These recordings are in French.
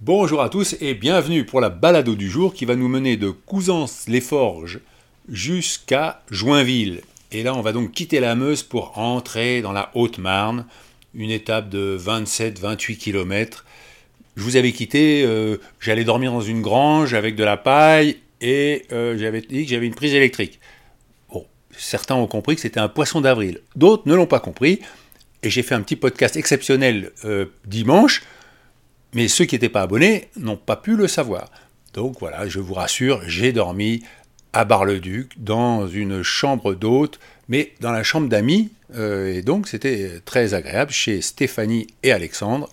Bonjour à tous et bienvenue pour la balado du jour qui va nous mener de Cousance-les-Forges jusqu'à Joinville. Et là, on va donc quitter la Meuse pour entrer dans la Haute-Marne, une étape de 27-28 km je vous avais quitté, euh, j'allais dormir dans une grange avec de la paille et euh, j'avais dit que j'avais une prise électrique. Bon, certains ont compris que c'était un poisson d'avril, d'autres ne l'ont pas compris. Et j'ai fait un petit podcast exceptionnel euh, dimanche, mais ceux qui n'étaient pas abonnés n'ont pas pu le savoir. Donc voilà, je vous rassure, j'ai dormi à Bar-le-Duc dans une chambre d'hôte, mais dans la chambre d'amis, et donc c'était très agréable chez Stéphanie et Alexandre.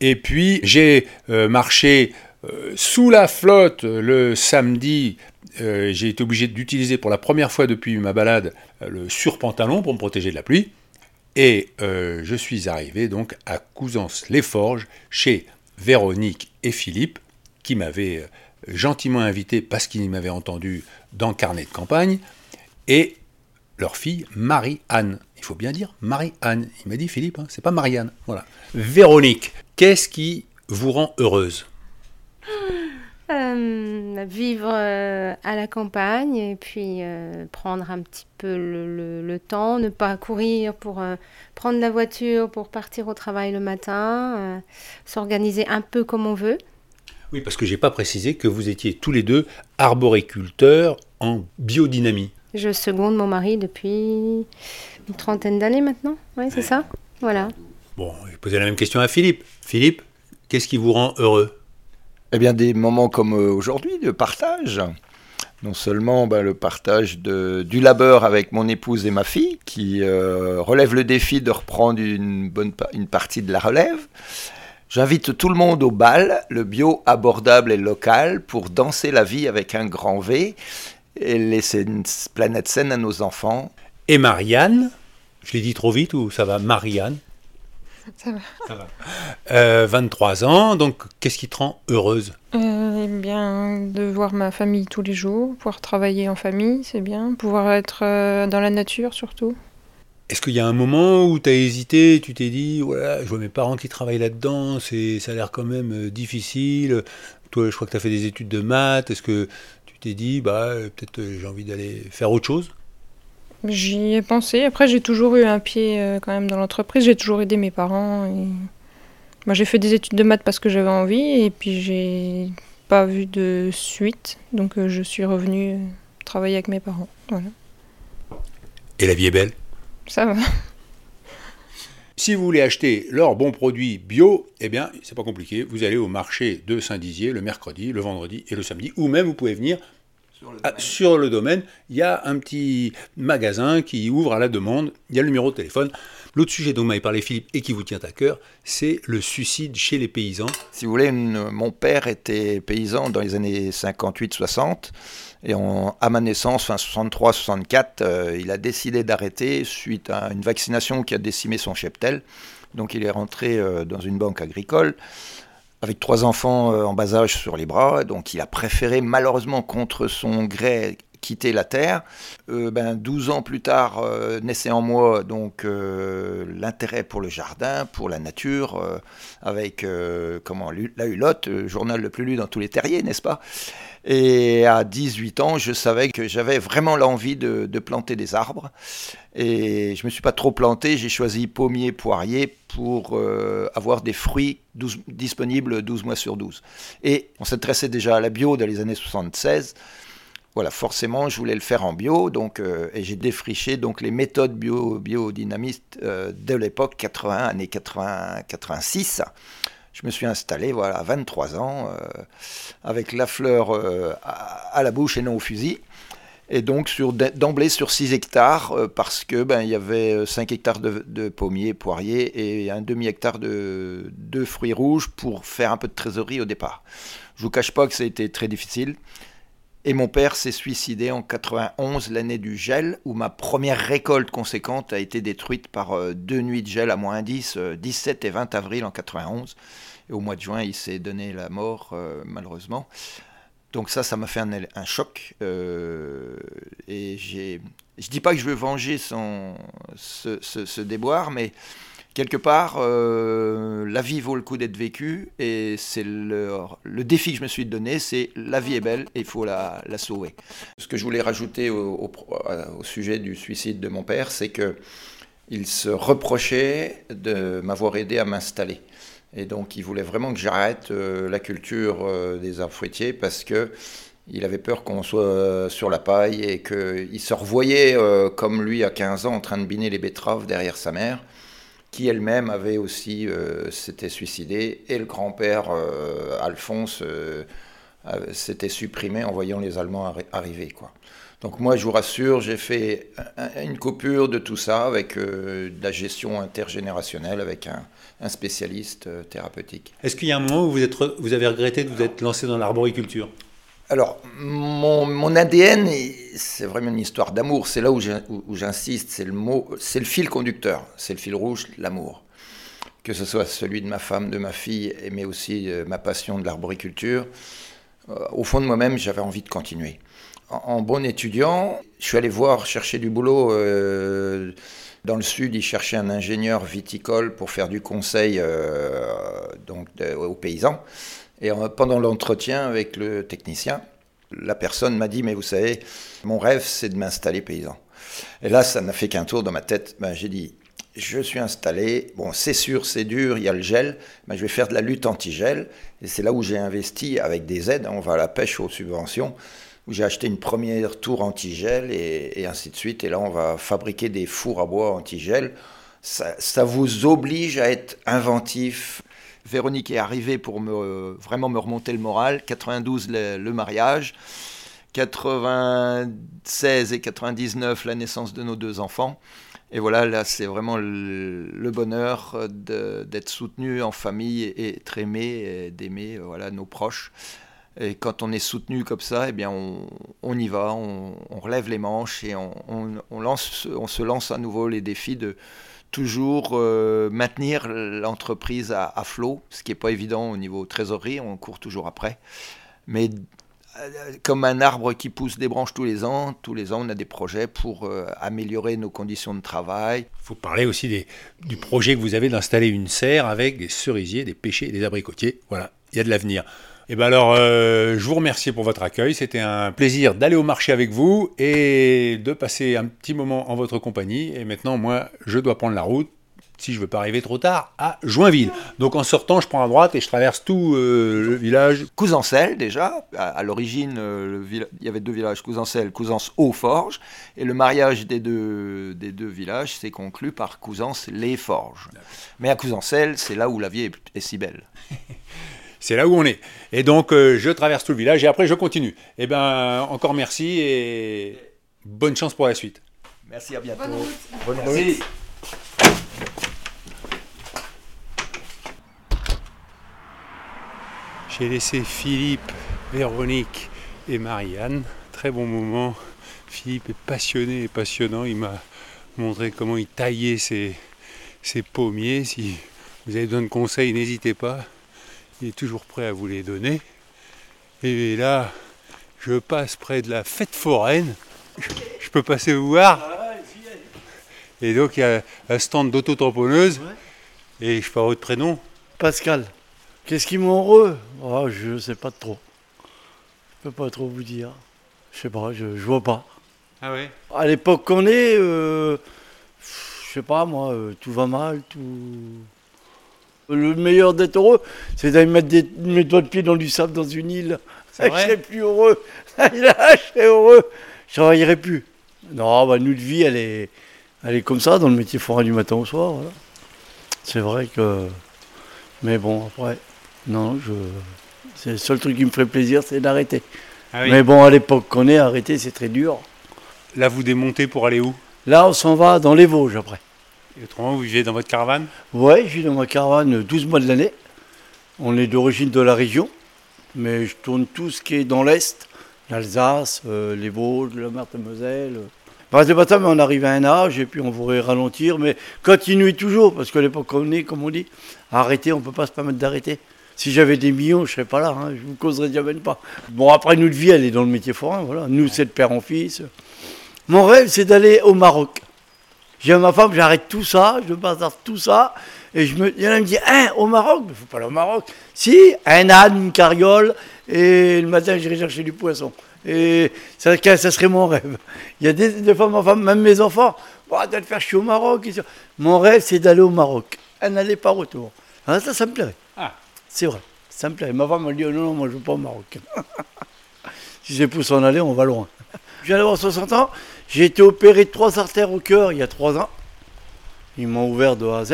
Et puis j'ai euh, marché euh, sous la flotte le samedi. Euh, j'ai été obligé d'utiliser pour la première fois depuis ma balade le surpantalon pour me protéger de la pluie. Et je suis arrivé donc à Cousance-les-Forges chez Véronique et Philippe qui m'avaient gentiment invité parce qu'ils m'avaient entendu dans Carnet de campagne. Et leur fille Marie-Anne. Il faut bien dire Marie-Anne. Il m'a dit Philippe, hein, c'est pas Marianne. Voilà. Véronique, qu'est-ce qui vous rend heureuse? Euh, Vivre euh, à la campagne et puis euh, prendre un petit peu le, temps, ne pas courir pour prendre la voiture pour partir au travail le matin, s'organiser un peu comme on veut. Oui, parce que j'ai pas précisé que vous étiez tous les deux arboriculteurs en biodynamie. Je seconde mon mari depuis une trentaine d'années maintenant. Oui, c'est ça. Voilà. Bon, je vais poser la même question à Philippe. Philippe, qu'est-ce qui vous rend heureux? Eh bien, des moments comme euh, aujourd'hui, de partage. Non seulement bah, le partage du labeur avec mon épouse et ma fille, qui euh, relève le défi de reprendre une, bonne, une partie de la relève. J'invite tout le monde au bal, le bio abordable et local, pour danser la vie avec un grand V et laisser une planète saine à nos enfants. Et Marianne, je l'ai dit trop vite ou ça va? Marianne Ça va. Ça va. 23 euh, ans, donc qu'est-ce qui te rend heureuse? Euh, Eh bien, de voir ma famille tous les jours, pouvoir travailler en famille, c'est bien, pouvoir être euh, dans la nature surtout. Est-ce qu'il y a un moment où tu as hésité, tu t'es dit, voilà, je vois mes parents qui travaillent là-dedans, c'est, ça a l'air quand même difficile. Toi, je crois que tu as fait des études de maths. Est-ce que t'es dit, bah, peut-être j'ai envie d'aller faire autre chose? J'y ai pensé. Après, j'ai toujours eu un pied euh, quand même dans l'entreprise. J'ai toujours aidé mes parents. Et... Moi, j'ai fait des études de maths parce que j'avais envie. Et puis, j'ai pas vu de suite. Donc, euh, je suis revenue travailler avec mes parents. Voilà. Et la vie est belle? Ça va. Si vous voulez acheter leurs bons produits bio, eh bien, c'est pas compliqué. Vous allez au marché de Saint-Dizier le mercredi, le vendredi et le samedi. Ou même, vous pouvez venir sur le, domaine. Il y a un petit magasin qui ouvre à la demande. Il y a le numéro de téléphone. L'autre sujet dont m'avait parlé Philippe et qui vous tient à cœur, c'est le suicide chez les paysans. Si vous voulez, mon père était paysan dans les années 58-60. Et à ma naissance, fin 63-64, euh, il a décidé d'arrêter suite à une vaccination qui a décimé son cheptel. Donc il est rentré euh, dans une banque agricole avec trois enfants euh, en bas âge sur les bras. Donc il a préféré malheureusement contre son gré quitter la terre. ben, 12 ans plus tard naissait en moi donc l'intérêt pour le jardin, pour la nature, avec comment la Hulotte, journal le plus lu dans tous les terriers, n'est-ce pas? Et à 18 ans, je savais que j'avais vraiment l'envie de, planter des arbres. Et je ne me suis pas trop planté, j'ai choisi pommier, poirier pour euh, avoir des fruits disponibles 12 mois sur 12. Et on s'intéressait déjà à la bio dans les années 76. Voilà, forcément, je voulais le faire en bio, donc, euh, et j'ai défriché donc les méthodes bio, biodynamistes euh, de l'époque 80, années 80, 86 je me suis installé voilà, à 23 ans, euh, avec la fleur à, la bouche et non au fusil. Et donc d'emblée sur 6 hectares, parce que ben, il y avait 5 hectares de, pommiers, poiriers et un demi-hectare de, de, fruits rouges pour faire un peu de trésorerie au départ. Je vous cache pas que ça a été très difficile. Et mon père s'est suicidé en 91, l'année du gel, où ma première récolte conséquente a été détruite par euh, deux nuits de gel à moins 10, 17 et 20 avril en 91. Et au mois de juin, il s'est donné la mort, euh, malheureusement. Donc ça, ça m'a fait un, choc. Euh, et j'ai, je dis pas que je veux venger ce, déboire, mais quelque part, euh, la vie vaut le coup d'être vécue. Et c'est le, défi que je me suis donné, c'est la vie est belle et il faut la, sauver. Ce que je voulais rajouter au, sujet du suicide de mon père, c'est que il se reprochait de m'avoir aidé à m'installer. Et donc, il voulait vraiment que j'arrête euh, la culture euh, des arbres fruitiers parce que il avait peur qu'on soit sur la paille et qu'il se revoyait comme lui à 15 ans en train de biner les betteraves derrière sa mère, qui elle-même avait aussi s'était suicidée, et le grand-père Alphonse s'était supprimé en voyant les Allemands arriver. Quoi. Donc moi, je vous rassure, j'ai fait une coupure de tout ça avec de la gestion intergénérationnelle, avec un, un spécialiste euh, thérapeutique. Est-ce qu'il y a un moment où vous, êtes, vous avez regretté de vous être lancé dans l'arboriculture? Alors, mon, ADN, c'est vraiment une histoire d'amour. C'est là où j'insiste, c'est le mot, c'est le fil conducteur, c'est le fil rouge, l'amour. Que ce soit celui de ma femme, de ma fille, mais aussi euh, ma passion de l'arboriculture. Euh, au fond de moi-même, j'avais envie de continuer. En, bon étudiant, je suis allé voir chercher du boulot. Dans le sud, ils cherchaient un ingénieur viticole pour faire du conseil euh, aux paysans. Et pendant l'entretien avec le technicien, la personne m'a dit, mais vous savez, mon rêve, c'est de m'installer paysan. Et là, ça n'a fait qu'un tour dans ma tête. Ben, J'ai dit, je suis installé, bon, c'est sûr, c'est dur, il y a le gel, mais je vais faire de la lutte anti-gel. Et c'est là où j'ai investi avec des aides. On va à la pêche aux subventions où j'ai acheté une première tour anti-gel et, ainsi de suite. Et là, on va fabriquer des fours à bois anti-gel. Ça, vous oblige à être inventif. Véronique est arrivée pour me, vraiment me remonter le moral. 92, le, mariage. 96 et 99, la naissance de nos deux enfants. Et voilà, là, c'est vraiment le, bonheur d'être soutenu en famille et être aimé, d'aimer voilà, nos proches. Et quand on est soutenu comme ça, eh bien on, y va, on, relève les manches et on se lance à nouveau les défis de toujours euh, maintenir l'entreprise à, flot, ce qui n'est pas évident au niveau trésorerie, on court toujours après. Mais euh, comme un arbre qui pousse des branches tous les ans, tous les ans on a des projets pour euh, améliorer nos conditions de travail. Il faut parler aussi du projet que vous avez d'installer une serre avec des cerisiers, des pêchers des abricotiers. Voilà, il y a de l'avenir. Et eh bien alors, euh, je vous remercie pour votre accueil. C'était un plaisir d'aller au marché avec vous et de passer un petit moment en votre compagnie. Et maintenant, moi, je dois prendre la route, si je veux pas arriver trop tard, à Joinville. Donc en sortant, je prends à droite et je traverse tout euh, le village. Cousancel, déjà. À, l'origine, euh, il y avait deux villages, Cousancel, Cousance-Aux-Forges. Et le mariage des deux, des deux villages s'est conclu par Cousance-les-Forges. Mais à Cousancel, c'est là où la vie est, est si belle. C'est là où on est. Et donc, euh, je traverse tout le village et après, je continue. Eh bien, encore merci et bonne chance pour la suite. Merci, à bientôt. Bonne route. J'ai laissé Philippe, Véronique et Marianne. Très bon moment. Philippe est passionné et passionnant. Il m'a montré comment il taillait ses, ses pommiers. Si vous avez besoin de conseils, n'hésitez pas il est toujours prêt à vous les donner. Et là, je passe près de la fête foraine. Je peux passer vous voir Et donc il y a un stand d'auto-tamponneuse. Et je parle votre prénom Pascal. Qu'est-ce qui heureux? Oh, Je sais pas trop. Je peux pas trop vous dire. Je sais pas, je, vois pas. Ah ouais? À l'époque qu'on est, euh, je sais pas moi, euh, tout va mal, tout. Le meilleur d'être heureux, c'est d'aller mettre des, mes doigts de pied dans du sable dans une île. Je serais plus heureux. Là, je serais heureux. Je travaillerais plus. Non, bah, nous de vie, elle est, elle est comme ça dans le métier forain du matin au soir. C'est vrai que. Mais bon, après, non, je. C'est le seul truc qui me ferait plaisir, c'est d'arrêter. Ah Mais bon, à l'époque qu'on est, arrêter, c'est très dur. Là, vous démontez pour aller où? Là, on s'en va dans les Vosges après. Et autrement, vous vivez dans votre caravane? Ouais, je vis dans ma caravane 12 mois de l'année. On est d'origine de la région, mais je tourne tout ce qui est dans l'Est, l'Alsace, euh, les Vosges, la Meurthe-et-Moselle. C'est pas ça, mais on arrive à un âge et puis on pourrait ralentir, mais continuer toujours, parce qu'à l'époque on est, comme on dit, arrêter, on peut pas se permettre d'arrêter. Si j'avais des millions, je serais pas là, hein, je vous causerais jamais pas. Bon, après, notre vie, elle est dans le métier forain, voilà. Nous, c'est de père en fils. Mon rêve, c'est d'aller au Maroc. J'ai à ma femme, j'arrête tout ça, je passe tout ça, et je me, il y en a qui me dit, hein, au Maroc, il faut pas aller au Maroc. Si, un âne, une carriole, et le matin, j'irai chercher du poisson. Et ça, ça serait mon rêve. Il y a des, des fois, ma femme, même mes enfants, bon, tu te faire chier au Maroc. Mon rêve, c'est d'aller au Maroc. Un aller par retour. Ah, ça, ça me plairait. Ah. C'est vrai, ça me plairait. Ma femme m'a dit, oh, non, non, moi, je ne veux pas au Maroc. si j'ai pour s'en aller, on va loin. Je viens d'avoir 60 ans. J'ai été opéré de trois artères au cœur il y a trois ans. Ils m'ont ouvert de A à Z.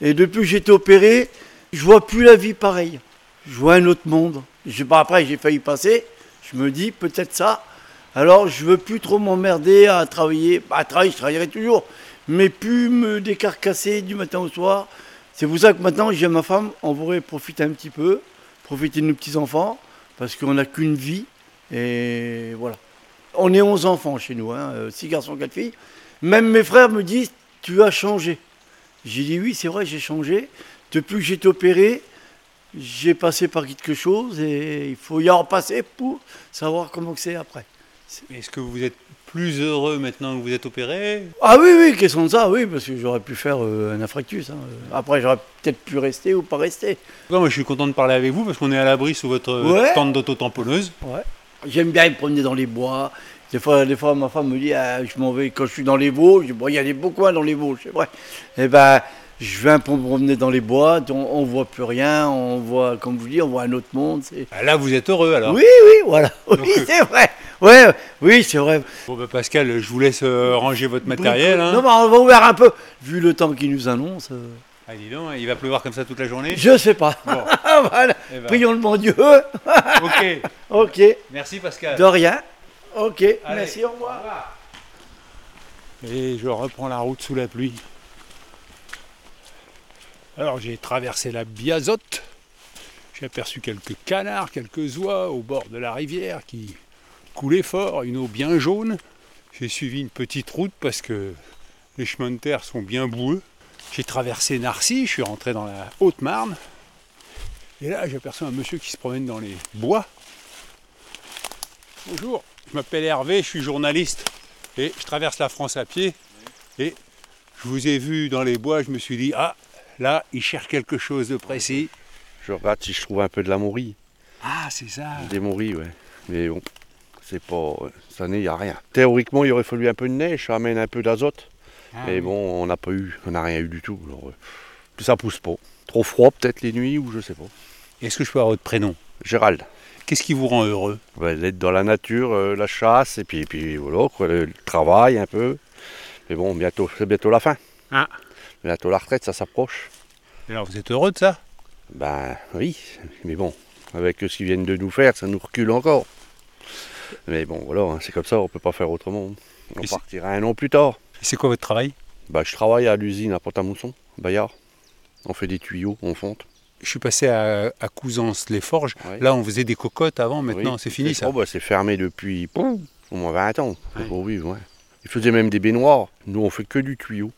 Et, depuis que j'ai été opéré, je vois plus la vie pareille. Je vois un autre monde. Après, j'ai failli passer. Je me dis, peut-être ça. Alors, je veux plus trop m'emmerder à travailler. Bah, à travailler, je travaillerai toujours. Mais plus me décarcasser du matin au soir. C'est pour ça que maintenant, j'ai ma femme, on pourrait profiter un petit peu, profiter de nos petits-enfants, parce qu'on n'a qu'une vie. Et voilà. On est 11 enfants chez nous, hein, 6 garçons, 4 filles. Même mes frères me disent, tu as changé. J'ai dit, oui, c'est vrai, j'ai changé. Depuis que j'ai été opéré, j'ai passé par quelque chose et il faut y en passer pour savoir comment c'est après. Est-ce que vous êtes plus heureux maintenant que vous êtes opéré? Ah oui, oui, question de ça, oui, parce que j'aurais pu faire euh, un infarctus. hein. Après, j'aurais peut-être pu rester ou pas rester. Non, moi, je suis content de parler avec vous parce qu'on est à l'abri sous votre euh, Ouais. tente d'auto-tamponneuse. Ouais. J'aime bien me promener dans les bois. Des fois, des fois ma femme me dit, ah, je m'en vais quand je suis dans les Vosges. Je dis, bon, il y a des beaux coins dans les Vosges, c'est vrai. Et ben, je viens pour me promener dans les bois. On, on voit plus rien. On voit, comme vous dis, on voit un autre monde. Ah, Là, vous êtes heureux alors Oui, oui, voilà. Oui, Donc, euh, c'est vrai. Ouais, oui, c'est vrai. Bon, bah, Pascal, je vous laisse euh, ranger votre matériel. hein. Non, mais on va ouvrir un peu. Vu le temps qui nous annonce, euh, Ah, dis donc, il va pleuvoir comme ça toute la journée? Je sais pas. Bon, voilà. eh ben, Prions le bon Dieu. ok. ok. Merci Pascal. De rien. Ok. Allez. Merci, au revoir. Et je reprends la route sous la pluie. Alors j'ai traversé la Biazotte. J'ai aperçu quelques canards, quelques oies au bord de la rivière qui coulaient fort, une eau bien jaune. J'ai suivi une petite route parce que les chemins de terre sont bien boueux. J'ai traversé Narcy, je suis rentré dans la Haute-Marne. Et là, j'aperçois un monsieur qui se promène dans les bois. Bonjour, je m'appelle Hervé, je suis journaliste et je traverse la France à pied. Et je vous ai vu dans les bois, je me suis dit, ah, là, il cherche quelque chose de précis. Je regarde si je trouve un peu de la mourie. Ah, c'est ça. Des mouries, ouais. Mais bon, c'est pas. Cette année, il n'y a rien. Théoriquement, il aurait fallu un peu de neige, ça amène un peu d'azote. Ah, mais bon, on n'a pas eu, on n'a rien eu du tout. Alors, euh, ça pousse pas. Trop froid peut-être les nuits ou je sais pas. Est-ce que je peux avoir votre prénom? Gérald, Qu'est-ce qui vous rend heureux? Ouais, d'être dans la nature, euh, la chasse, et puis, puis voilà, quoi, le, travail un peu. Mais bon, bientôt, c'est bientôt la fin. Ah. Bientôt la retraite, ça s'approche. Alors, vous êtes heureux de ça? Ben oui, mais bon, avec ce qu'ils viennent de nous faire, ça nous recule encore. Mais bon, voilà, hein, c'est comme ça, on peut pas faire autrement. On Et partira un an plus tard. Et C'est quoi votre travail? Bah, je travaille à l'usine à Pont-à-Mousson, Bayard. On fait des tuyaux, on fonte. Je suis passé à, à Couzance-les-Forges. Ouais. Là, on faisait des cocottes avant, maintenant, Oui. c'est fini ça. Oh, bah, c'est fermé depuis au moins 20 ans. Ouais. Ils faisaient même des baignoires. Nous, on fait que du tuyau.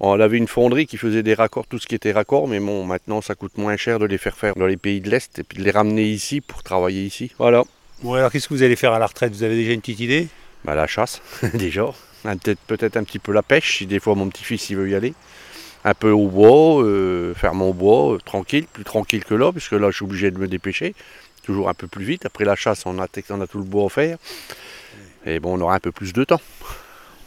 On avait une fonderie qui faisait des raccords, tout ce qui était raccord, mais bon, maintenant, ça coûte moins cher de les faire faire dans les pays de l'Est et puis de les ramener ici pour travailler ici. Voilà. Bon, alors qu'est-ce que vous allez faire à la retraite? Vous avez déjà une petite idée? Bah, la chasse, déjà. Ah, Peut-être un petit peu la pêche, si des fois mon petit-fils il veut y aller. Un peu au bois, euh, faire mon bois, euh, tranquille, plus tranquille que là, puisque là je suis obligé de me dépêcher. Toujours un peu plus vite. Après la chasse, on a, on a tout le bois à faire. Et bon, on aura un peu plus de temps.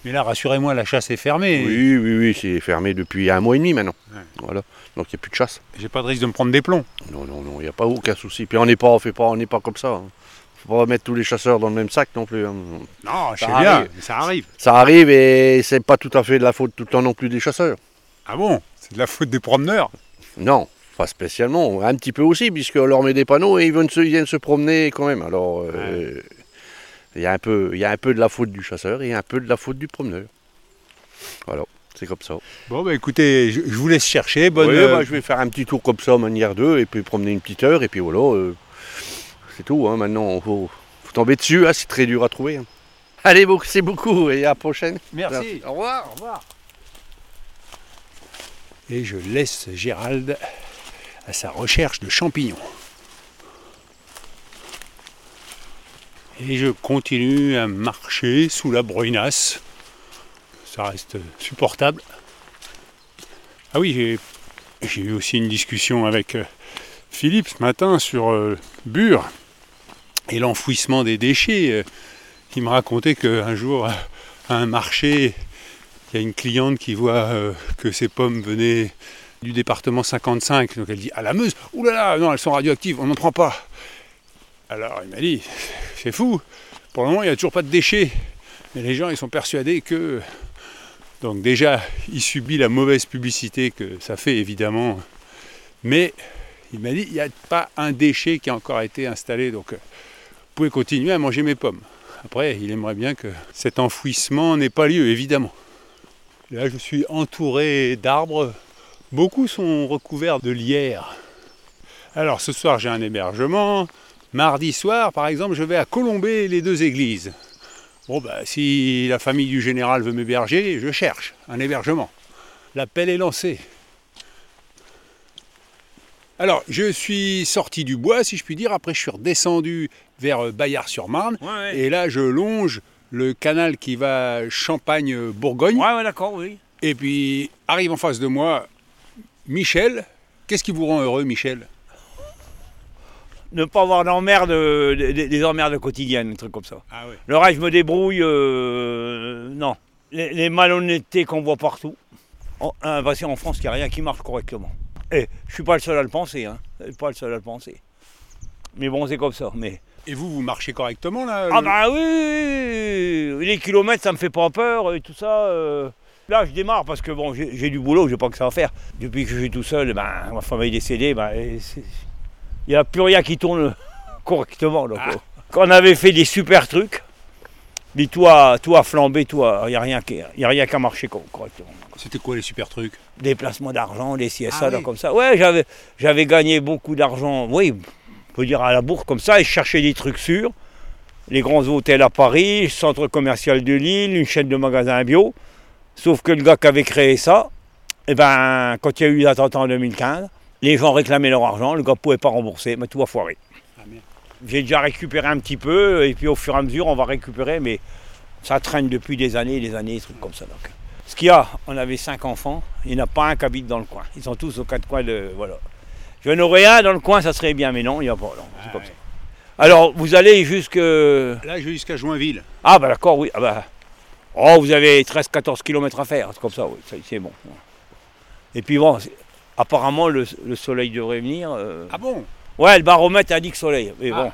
Mais là, rassurez-moi, la chasse est fermée. Oui, oui, oui, c'est fermé depuis un mois et demi maintenant. Ouais. Voilà. Donc il n'y a plus de chasse. J'ai pas de risque de me prendre des plombs. Non, non, non, il n'y a pas aucun souci. Puis on n'est pas, on fait pas, on n'est pas comme ça. hein. Faut pas mettre tous les chasseurs dans le même sac non plus. hein. Non, je Ça sais bien, mais ça arrive. Ça arrive et c'est pas tout à fait de la faute tout le temps non plus des chasseurs. Ah bon? C'est de la faute des promeneurs? Non, pas spécialement. Un petit peu aussi, puisqu'on leur met des panneaux et ils viennent se, ils viennent se promener quand même. Alors, euh, Il y, a un peu, y a un peu de la faute du chasseur et un peu de la faute du promeneur. Voilà, c'est comme ça. Bon, bah écoutez, je, je vous laisse chercher. Bonne, Ouais, euh, bah, je vais faire un petit tour comme ça manière 2 et puis promener une petite heure et puis voilà. euh, c'est tout, hein, maintenant, il faut, faut tomber dessus, hein, c'est très dur à trouver. hein. Allez, merci beaucoup et à la prochaine. Merci. Au revoir. Au revoir. Et je laisse Gérald à sa recherche de champignons. Et je continue à marcher sous la brunasse. Ça reste supportable. Ah oui, j'ai, j'ai eu aussi une discussion avec euh, Philippe ce matin sur euh, Bure et l'enfouissement des déchets. Euh, il me racontait qu'un jour, à un marché, il y a une cliente qui voit euh, que ses pommes venaient du département 55. Donc elle dit à la Meuse, là, non, elles sont radioactives, on n'en prend pas. Alors il m'a dit, c'est fou, pour le moment il n'y a toujours pas de déchets. Mais les gens ils sont persuadés que. Donc déjà, il subit la mauvaise publicité que ça fait évidemment. Mais il m'a dit, il n'y a pas un déchet qui a encore été installé. Donc euh, pouvez continuer à manger mes pommes. Après, il aimerait bien que cet enfouissement n'ait pas lieu, évidemment. Là, je suis entouré d'arbres. Beaucoup sont recouverts de lierre. Alors, ce soir, j'ai un hébergement. Mardi soir, par exemple, je vais à Colomber les deux églises. Bon, bah, si la famille du général veut m'héberger, je cherche un hébergement. L'appel est lancé. Alors, je suis sorti du bois, si je puis dire. Après, je suis redescendu vers euh, Bayard-sur-Marne. Ouais, ouais. Et là, je longe le canal qui va Champagne-Bourgogne. Ouais, ouais, d'accord, oui. Et puis, arrive en face de moi Michel. Qu'est-ce qui vous rend heureux, Michel? Ne pas avoir d'emmerde, euh, des, des emmerdes quotidiennes, un truc comme ça. Ah oui. Le reste, je me débrouille, euh, non. Les, les malhonnêtetés qu'on voit partout. En, hein, qu'en France, il n'y a rien qui marche correctement. Et je suis pas le seul à le penser, hein. Pas le seul à le penser. Mais bon, c'est comme ça. Mais... Et vous, vous marchez correctement, là Ah le- bah oui. Les kilomètres, ça me fait pas peur et tout ça. euh. Là, je démarre parce que bon, j'ai du boulot, j'ai pas que ça à faire. Depuis que je suis tout seul, ben, ma femme est décédée, ben, il n'y a plus rien qui tourne correctement. donc, Ah. euh. Quand on avait fait des super trucs, mais tout a, tout a flambé, tout a- il n'y a rien marché co- correctement. C'était quoi les super trucs? Des placements d'argent, des CSA, Ah là, oui. comme ça. Ouais, j'avais, j'avais gagné beaucoup d'argent, oui, on peut dire à la bourse comme ça, et je cherchais des trucs sûrs. Les grands hôtels à Paris, centre commercial de Lille, une chaîne de magasins bio. Sauf que le gars qui avait créé ça, eh ben, quand il y a eu l'attentat en 2015, les gens réclamaient leur argent, le gars ne pouvait pas rembourser, mais tout a foiré. J'ai déjà récupéré un petit peu, et puis au fur et à mesure, on va récupérer, mais ça traîne depuis des années et des années, des trucs comme ça. Donc. Ce qu'il y a, on avait cinq enfants, il n'y en a pas un qui habite dans le coin. Ils sont tous aux quatre coins de. Voilà. Je n'aurais un dans le coin, ça serait bien, mais non, il n'y a pas. non, c'est Ah comme ouais. ça. Alors, vous allez jusque. Là, je vais jusqu'à Joinville. Ah, bah d'accord, oui. Ah, bah. Oh, vous avez 13-14 km à faire, c'est comme ça, oui, c'est bon. Et puis bon, apparemment, le, le soleil devrait venir. euh. Ah bon? Ouais, le baromètre indique soleil, mais Ah. bon.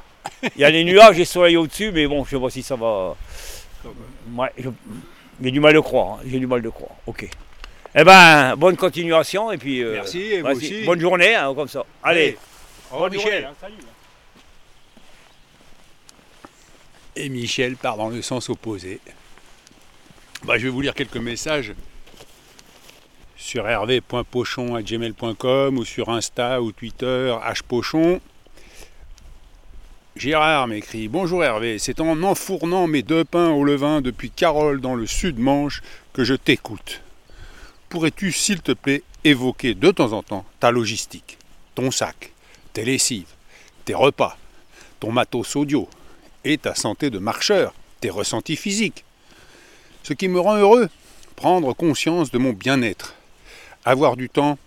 Il y a les nuages et le soleil au-dessus, mais bon, je sais pas si ça va. Ouais, je- j'ai du mal de croire, hein, j'ai du mal de croire. Ok. Eh ben, bonne continuation et puis. euh, Merci, et vous aussi. Bonne journée, hein, comme ça. Allez. Au revoir, bonne Michel. journée, hein, salut. Et Michel part dans le sens opposé. Bah, je vais vous lire quelques messages sur hervé.pochon.gmail.com ou sur Insta ou Twitter, hpochon. Gérard m'écrit Bonjour Hervé, c'est en enfournant mes deux pains au levain depuis Carole dans le sud-Manche que je t'écoute. Pourrais-tu, s'il te plaît, évoquer de temps en temps ta logistique, ton sac, tes lessives, tes repas, ton matos audio, et ta santé de marcheur, tes ressentis physiques? Ce qui me rend heureux, prendre conscience de mon bien-être, avoir du temps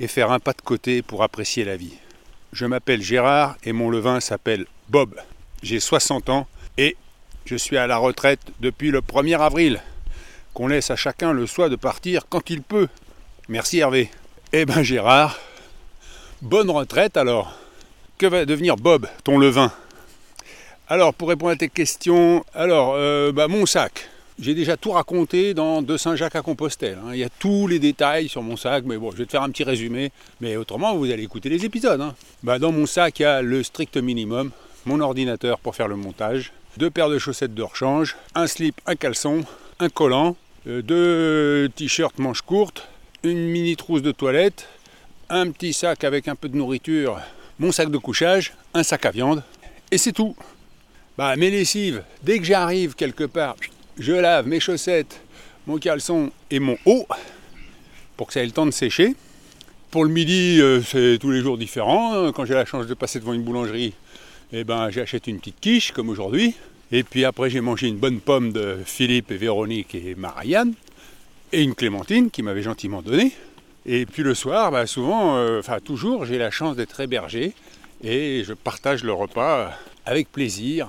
et faire un pas de côté pour apprécier la vie. Je m'appelle Gérard et mon levain s'appelle Bob. J'ai 60 ans et je suis à la retraite depuis le 1er avril. Qu'on laisse à chacun le choix de partir quand il peut. Merci Hervé. Eh ben Gérard, bonne retraite alors. Que va devenir Bob, ton levain? Alors, pour répondre à tes questions, alors, euh, bah, mon sac. J'ai déjà tout raconté dans De Saint-Jacques à Compostelle. hein. Il y a tous les détails sur mon sac, mais bon, je vais te faire un petit résumé. Mais autrement, vous allez écouter les épisodes. hein. Bah, dans mon sac, il y a le strict minimum, mon ordinateur pour faire le montage, deux paires de chaussettes de rechange, un slip, un caleçon, un collant, euh, deux t-shirts manches courtes, une mini trousse de toilette, un petit sac avec un peu de nourriture, mon sac de couchage, un sac à viande, et c'est tout. Bah, mes lessives, dès que j'arrive quelque part, je lave mes chaussettes, mon caleçon et mon haut pour que ça ait le temps de sécher. Pour le midi, euh, c'est tous les jours différent. Quand j'ai la chance de passer devant une boulangerie, eh ben, j'achète une petite quiche comme aujourd'hui. Et puis après, j'ai mangé une bonne pomme de Philippe et Véronique et Marianne. Et une clémentine qui m'avait gentiment donné. Et puis le soir, bah, souvent, euh, enfin toujours, j'ai la chance d'être hébergé. Et je partage le repas avec plaisir.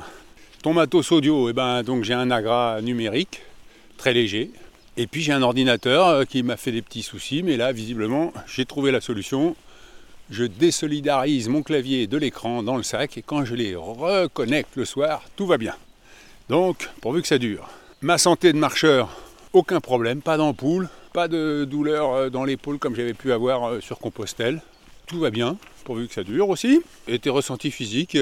Ton matos audio, eh ben, j'ai un agra numérique, très léger. Et puis j'ai un ordinateur euh, qui m'a fait des petits soucis, mais là, visiblement, j'ai trouvé la solution. Je désolidarise mon clavier de l'écran dans le sac et quand je les reconnecte le soir, tout va bien. Donc, pourvu que ça dure. Ma santé de marcheur, aucun problème, pas d'ampoule, pas de douleur euh, dans l'épaule comme j'avais pu avoir euh, sur Compostelle. Tout va bien, pourvu que ça dure aussi. Et tes ressentis physiques,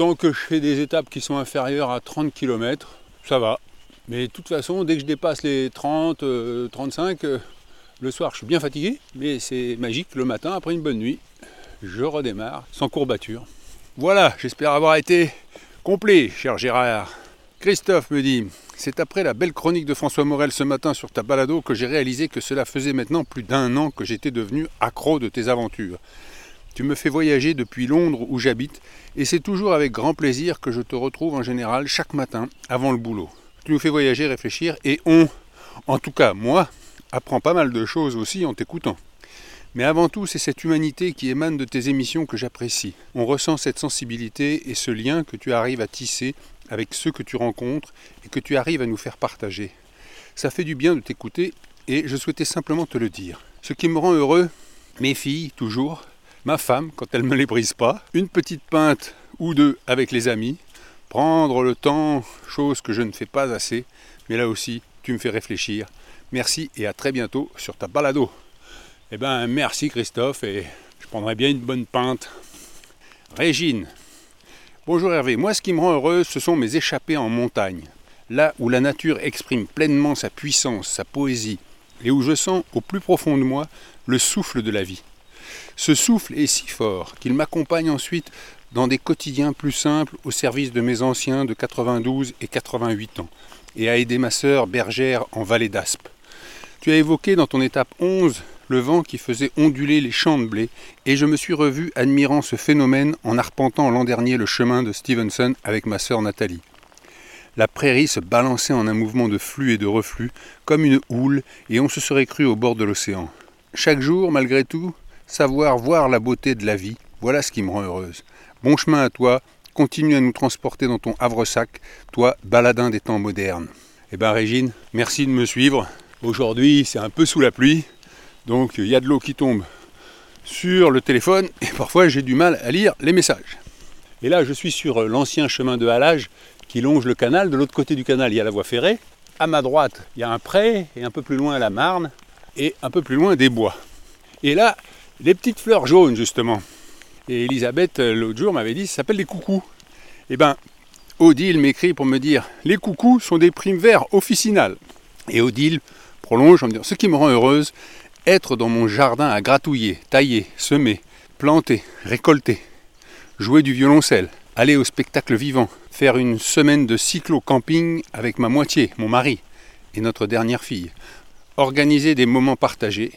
tant que je fais des étapes qui sont inférieures à 30 km, ça va. Mais de toute façon, dès que je dépasse les 30, 35, le soir je suis bien fatigué, mais c'est magique le matin après une bonne nuit. Je redémarre sans courbature. Voilà, j'espère avoir été Complet, cher Gérard. Christophe me dit C'est après la belle chronique de François Morel ce matin sur ta balado que j'ai réalisé que cela faisait maintenant plus d'un an que j'étais devenu accro de tes aventures. Tu me fais voyager depuis Londres où j'habite et c'est toujours avec grand plaisir que je te retrouve en général chaque matin avant le boulot. Tu nous fais voyager, réfléchir et on, en tout cas moi, apprend pas mal de choses aussi en t'écoutant. Mais avant tout, c'est cette humanité qui émane de tes émissions que j'apprécie. On ressent cette sensibilité et ce lien que tu arrives à tisser avec ceux que tu rencontres et que tu arrives à nous faire partager. Ça fait du bien de t'écouter et je souhaitais simplement te le dire. Ce qui me rend heureux, mes filles, toujours, ma femme, quand elle ne me les brise pas, une petite pinte ou deux avec les amis, prendre le temps, chose que je ne fais pas assez, mais là aussi, tu me fais réfléchir. Merci et à très bientôt sur ta balado. Eh bien, merci Christophe, et je prendrai bien une bonne pinte. Régine. Bonjour Hervé. Moi, ce qui me rend heureux, ce sont mes échappées en montagne. Là où la nature exprime pleinement sa puissance, sa poésie, et où je sens au plus profond de moi le souffle de la vie. Ce souffle est si fort qu'il m'accompagne ensuite dans des quotidiens plus simples au service de mes anciens de 92 et 88 ans, et à aider ma sœur bergère en vallée d'Aspe. Tu as évoqué dans ton étape 11 le vent qui faisait onduler les champs de blé, et je me suis revu admirant ce phénomène en arpentant l'an dernier le chemin de Stevenson avec ma sœur Nathalie. La prairie se balançait en un mouvement de flux et de reflux, comme une houle, et on se serait cru au bord de l'océan. Chaque jour, malgré tout, savoir voir la beauté de la vie, voilà ce qui me rend heureuse. Bon chemin à toi, continue à nous transporter dans ton havre-sac, toi, baladin des temps modernes. Eh ben Régine, merci de me suivre. Aujourd'hui, c'est un peu sous la pluie, donc il y a de l'eau qui tombe sur le téléphone et parfois j'ai du mal à lire les messages. Et là je suis sur l'ancien chemin de halage qui longe le canal. De l'autre côté du canal il y a la voie ferrée. À ma droite il y a un pré et un peu plus loin la Marne et un peu plus loin des bois. Et là les petites fleurs jaunes justement. Et Elisabeth l'autre jour m'avait dit ça s'appelle des coucous. Eh ben Odile m'écrit pour me dire les coucous sont des primes verts officinales. Et Odile prolonge en me disant ce qui me rend heureuse être dans mon jardin à gratouiller, tailler, semer, planter, récolter, jouer du violoncelle, aller au spectacle vivant, faire une semaine de cyclo-camping avec ma moitié, mon mari, et notre dernière fille, organiser des moments partagés.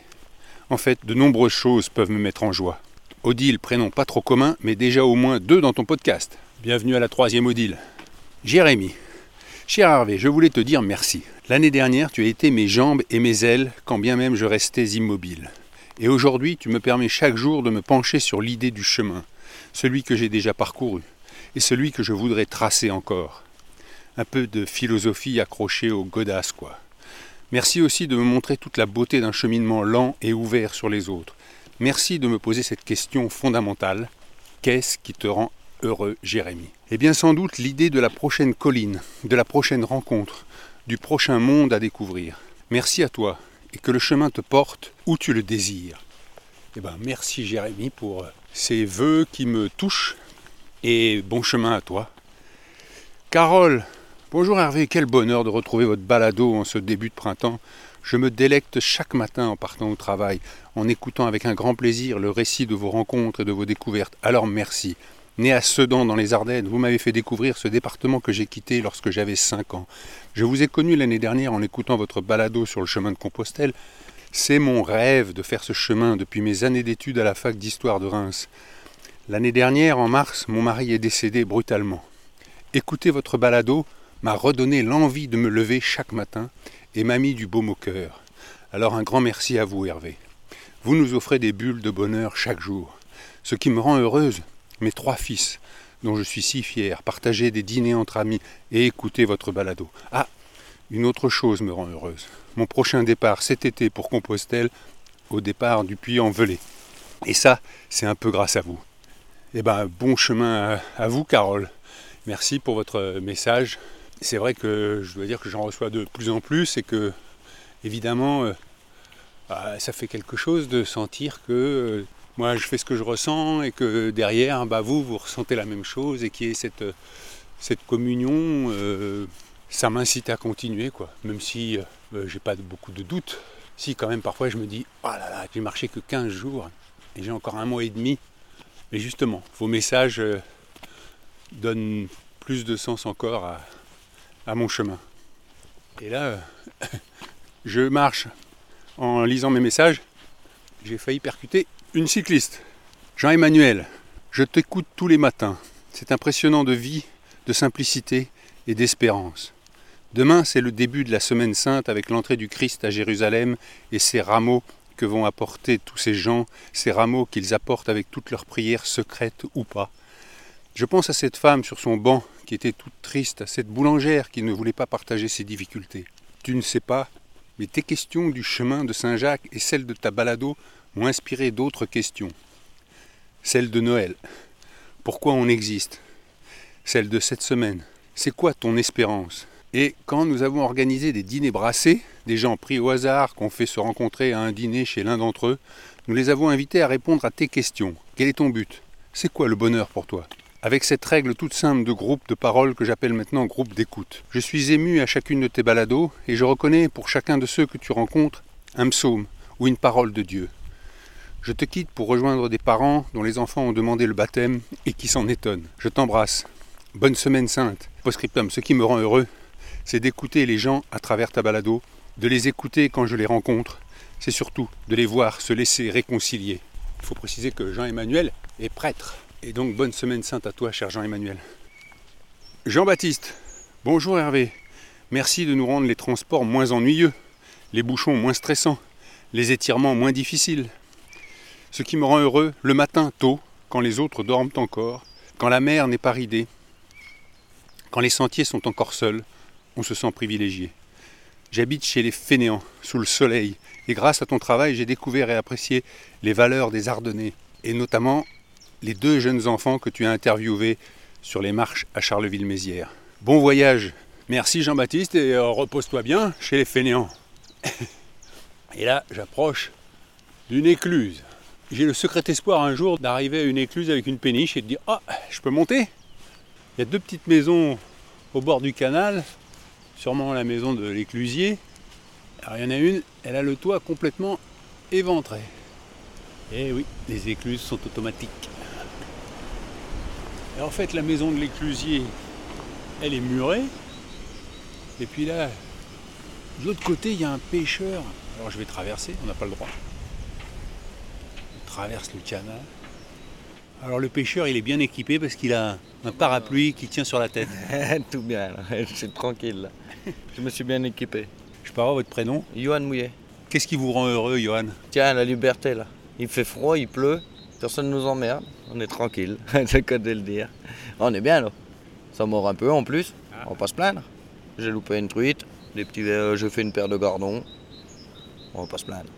En fait, de nombreuses choses peuvent me mettre en joie. Odile, prénom pas trop commun, mais déjà au moins deux dans ton podcast. Bienvenue à la troisième Odile. Jérémy. Cher Hervé, je voulais te dire merci. L'année dernière, tu as été mes jambes et mes ailes, quand bien même je restais immobile. Et aujourd'hui, tu me permets chaque jour de me pencher sur l'idée du chemin, celui que j'ai déjà parcouru, et celui que je voudrais tracer encore. Un peu de philosophie accrochée au godasse, quoi. Merci aussi de me montrer toute la beauté d'un cheminement lent et ouvert sur les autres. Merci de me poser cette question fondamentale. Qu'est-ce qui te rend heureux, Jérémie? Eh bien sans doute l'idée de la prochaine colline, de la prochaine rencontre, du prochain monde à découvrir. Merci à toi et que le chemin te porte où tu le désires. Eh ben, merci Jérémie pour ces vœux qui me touchent et bon chemin à toi. Carole Bonjour Hervé, quel bonheur de retrouver votre balado en ce début de printemps. Je me délecte chaque matin en partant au travail, en écoutant avec un grand plaisir le récit de vos rencontres et de vos découvertes. Alors merci. Né à Sedan dans les Ardennes, vous m'avez fait découvrir ce département que j'ai quitté lorsque j'avais 5 ans. Je vous ai connu l'année dernière en écoutant votre balado sur le chemin de Compostelle. C'est mon rêve de faire ce chemin depuis mes années d'études à la fac d'histoire de Reims. L'année dernière, en mars, mon mari est décédé brutalement. Écouter votre balado m'a redonné l'envie de me lever chaque matin et m'a mis du baume au cœur. Alors un grand merci à vous, Hervé. Vous nous offrez des bulles de bonheur chaque jour. Ce qui me rend heureuse, mes trois fils, dont je suis si fier, partager des dîners entre amis et écouter votre balado. Ah, une autre chose me rend heureuse. Mon prochain départ cet été pour Compostelle, au départ du Puy-en-Velay. Et ça, c'est un peu grâce à vous. Eh ben, bon chemin à vous, Carole. Merci pour votre message. C'est vrai que je dois dire que j'en reçois de plus en plus et que, évidemment, euh, bah, ça fait quelque chose de sentir que euh, moi je fais ce que je ressens et que derrière, bah, vous, vous ressentez la même chose et qu'il y ait cette, cette communion, euh, ça m'incite à continuer, quoi. Même si euh, j'ai pas beaucoup de doutes. Si, quand même, parfois je me dis, oh là là, j'ai marché que 15 jours et j'ai encore un mois et demi. Mais justement, vos messages euh, donnent plus de sens encore à, à mon chemin. Et là, euh, je marche en lisant mes messages. J'ai failli percuter une cycliste. Jean-Emmanuel, je t'écoute tous les matins. C'est impressionnant de vie, de simplicité et d'espérance. Demain, c'est le début de la semaine sainte avec l'entrée du Christ à Jérusalem et ces rameaux que vont apporter tous ces gens, ces rameaux qu'ils apportent avec toutes leurs prières secrètes ou pas. Je pense à cette femme sur son banc qui était toute triste, à cette boulangère qui ne voulait pas partager ses difficultés. Tu ne sais pas, mais tes questions du chemin de Saint-Jacques et celles de ta balado m'ont inspiré d'autres questions. Celle de Noël. Pourquoi on existe? Celle de cette semaine. C'est quoi ton espérance? Et quand nous avons organisé des dîners brassés, des gens pris au hasard qu'on fait se rencontrer à un dîner chez l'un d'entre eux, nous les avons invités à répondre à tes questions. Quel est ton but? C'est quoi le bonheur pour toi? Avec cette règle toute simple de groupe de paroles que j'appelle maintenant groupe d'écoute. Je suis ému à chacune de tes balados et je reconnais pour chacun de ceux que tu rencontres un psaume ou une parole de Dieu. Je te quitte pour rejoindre des parents dont les enfants ont demandé le baptême et qui s'en étonnent. Je t'embrasse. Bonne semaine sainte. Postscriptum, ce qui me rend heureux, c'est d'écouter les gens à travers ta balado, de les écouter quand je les rencontre. C'est surtout de les voir se laisser réconcilier. Il faut préciser que Jean-Emmanuel est prêtre. Et donc bonne semaine sainte à toi, cher Jean-Emmanuel. Jean-Baptiste, bonjour Hervé. Merci de nous rendre les transports moins ennuyeux, les bouchons moins stressants, les étirements moins difficiles. Ce qui me rend heureux le matin tôt, quand les autres dorment encore, quand la mer n'est pas ridée, quand les sentiers sont encore seuls, on se sent privilégié. J'habite chez les fainéants, sous le soleil, et grâce à ton travail, j'ai découvert et apprécié les valeurs des Ardennais, et notamment les deux jeunes enfants que tu as interviewés sur les marches à Charleville-Mézières. Bon voyage. Merci Jean-Baptiste et euh, repose-toi bien chez les fainéants. et là, j'approche d'une écluse. J'ai le secret espoir un jour d'arriver à une écluse avec une péniche et de dire Ah, je peux monter? Il y a deux petites maisons au bord du canal, sûrement la maison de l'éclusier. Alors il y en a une, elle a le toit complètement éventré. Et oui, les écluses sont automatiques. Et en fait, la maison de l'éclusier, elle est murée. Et puis là, de l'autre côté, il y a un pêcheur. Alors je vais traverser, on n'a pas le droit. On traverse le canal. Alors le pêcheur, il est bien équipé parce qu'il a un parapluie qui tient sur la tête. Tout bien, là. je suis tranquille. là. Je me suis bien équipé. Je peux avoir votre prénom Johan Mouillet. Qu'est-ce qui vous rend heureux, Johan? Tiens, la liberté là. Il fait froid, il pleut, personne ne nous emmerde. On est tranquille, c'est le cas de le dire. On est bien là. Ça mord un peu en plus, on va pas se plaindre. J'ai loupé une truite, des petits, euh, j'ai fait une paire de gardons. On va pas se plaindre.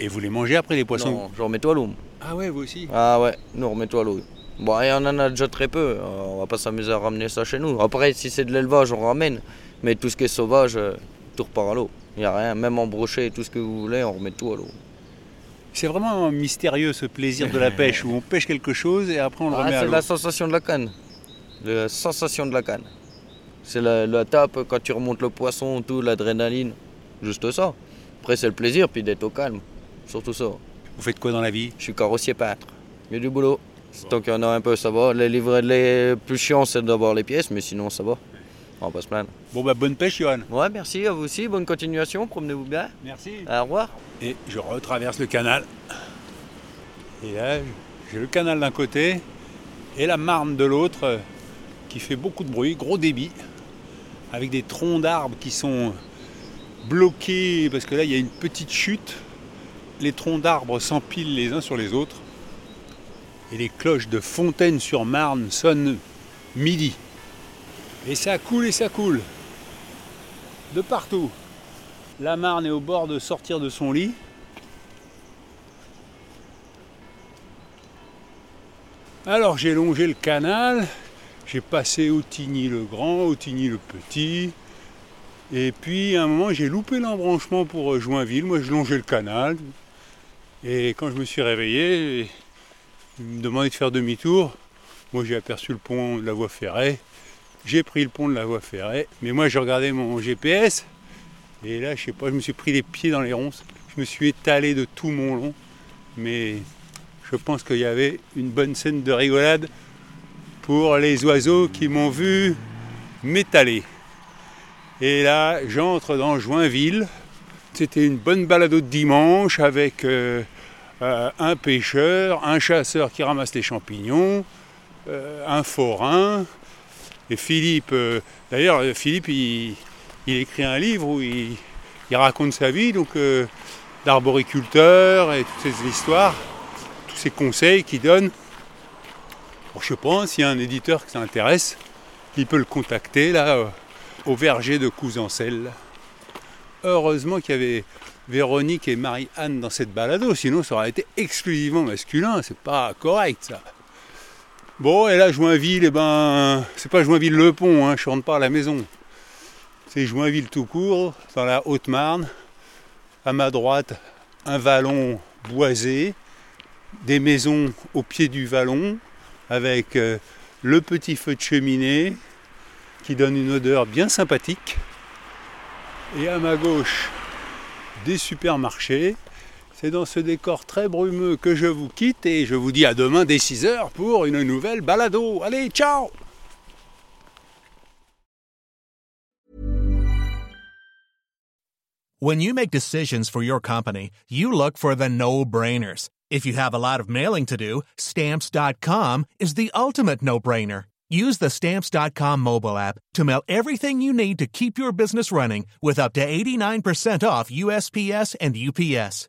Et vous les mangez après les poissons Non, je remets toi l'eau. Ah ouais, vous aussi Ah ouais, nous remets-toi l'eau. Bon, et on en a déjà très peu, euh, on va pas s'amuser à ramener ça chez nous. Après, si c'est de l'élevage, on ramène. Mais tout ce qui est sauvage, euh, tout repart à l'eau. Il n'y a rien, même en brochet, tout ce que vous voulez, on remet tout à l'eau. C'est vraiment mystérieux ce plaisir de la pêche où on pêche quelque chose et après on le Ah, remet à c'est l'eau. la sensation de la canne. La sensation de la canne. C'est la, la tape quand tu remontes le poisson, tout, l'adrénaline. Juste ça. Après, c'est le plaisir, puis d'être au calme. Surtout ça. Vous faites quoi dans la vie? Je suis carrossier peintre. Il y a du boulot. Tant qu'il y en a un peu, ça va. Les livrets les plus chiants, c'est d'avoir les pièces, mais sinon, ça va. On va pas se plaindre. Bon bah bonne pêche Johan. Ouais, merci à vous aussi. Bonne continuation. Promenez-vous bien. Merci. Au revoir. Et je retraverse le canal. Et là, j'ai le canal d'un côté et la Marne de l'autre qui fait beaucoup de bruit, gros débit, avec des troncs d'arbres qui sont bloqués parce que là il y a une petite chute. Les troncs d'arbres s'empilent les uns sur les autres. Et les cloches de Fontaine-sur-Marne sonnent midi. Et ça coule et ça coule. De partout. La Marne est au bord de sortir de son lit. Alors j'ai longé le canal, j'ai passé Autigny le grand, Autigny le petit, et puis à un moment j'ai loupé l'embranchement pour Joinville, moi je longeais le canal, et quand je me suis réveillé, il me demandait de faire demi-tour, moi j'ai aperçu le pont de la voie ferrée, j'ai pris le pont de la voie ferrée, mais moi j'ai regardé mon GPS, et là je sais pas, je me suis pris les pieds dans les ronces, je me suis étalé de tout mon long, mais je pense qu'il y avait une bonne scène de rigolade pour les oiseaux qui m'ont vu m'étaler. Et là, j'entre dans Joinville. C'était une bonne balade de dimanche avec euh, euh, un pêcheur, un chasseur qui ramasse les champignons, euh, un forain. Et Philippe, euh, d'ailleurs, Philippe, il, écrit un livre où il, raconte sa vie, donc euh, d'arboriculteur et toutes ces histoires tous ces conseils qu'il donne. Je pas, s'il y a un éditeur qui s'intéresse, il peut le contacter là euh, au verger de Cousancel. Heureusement qu'il y avait Véronique et Marie-Anne dans cette balado, sinon ça aurait été exclusivement masculin, c'est pas correct ça. Bon, et là, Joinville, eh ben, c'est pas Joinville-le-Pont, hein, je rentre pas à la maison. C'est Joinville tout court, dans la Haute-Marne. À ma droite, un vallon boisé, des maisons au pied du vallon, avec euh, le petit feu de cheminée qui donne une odeur bien sympathique. Et à ma gauche, des supermarchés. C'est dans ce décor très brumeux que je vous quitte et je vous dis à demain dès 6h pour une nouvelle balado. Allez, ciao When you make decisions for your company, you look for the no-brainers. If you have a lot of mailing to do, stamps.com is the ultimate no-brainer. Use the stamps.com mobile app to mail everything you need to keep your business running with up to 89% off USPS and UPS.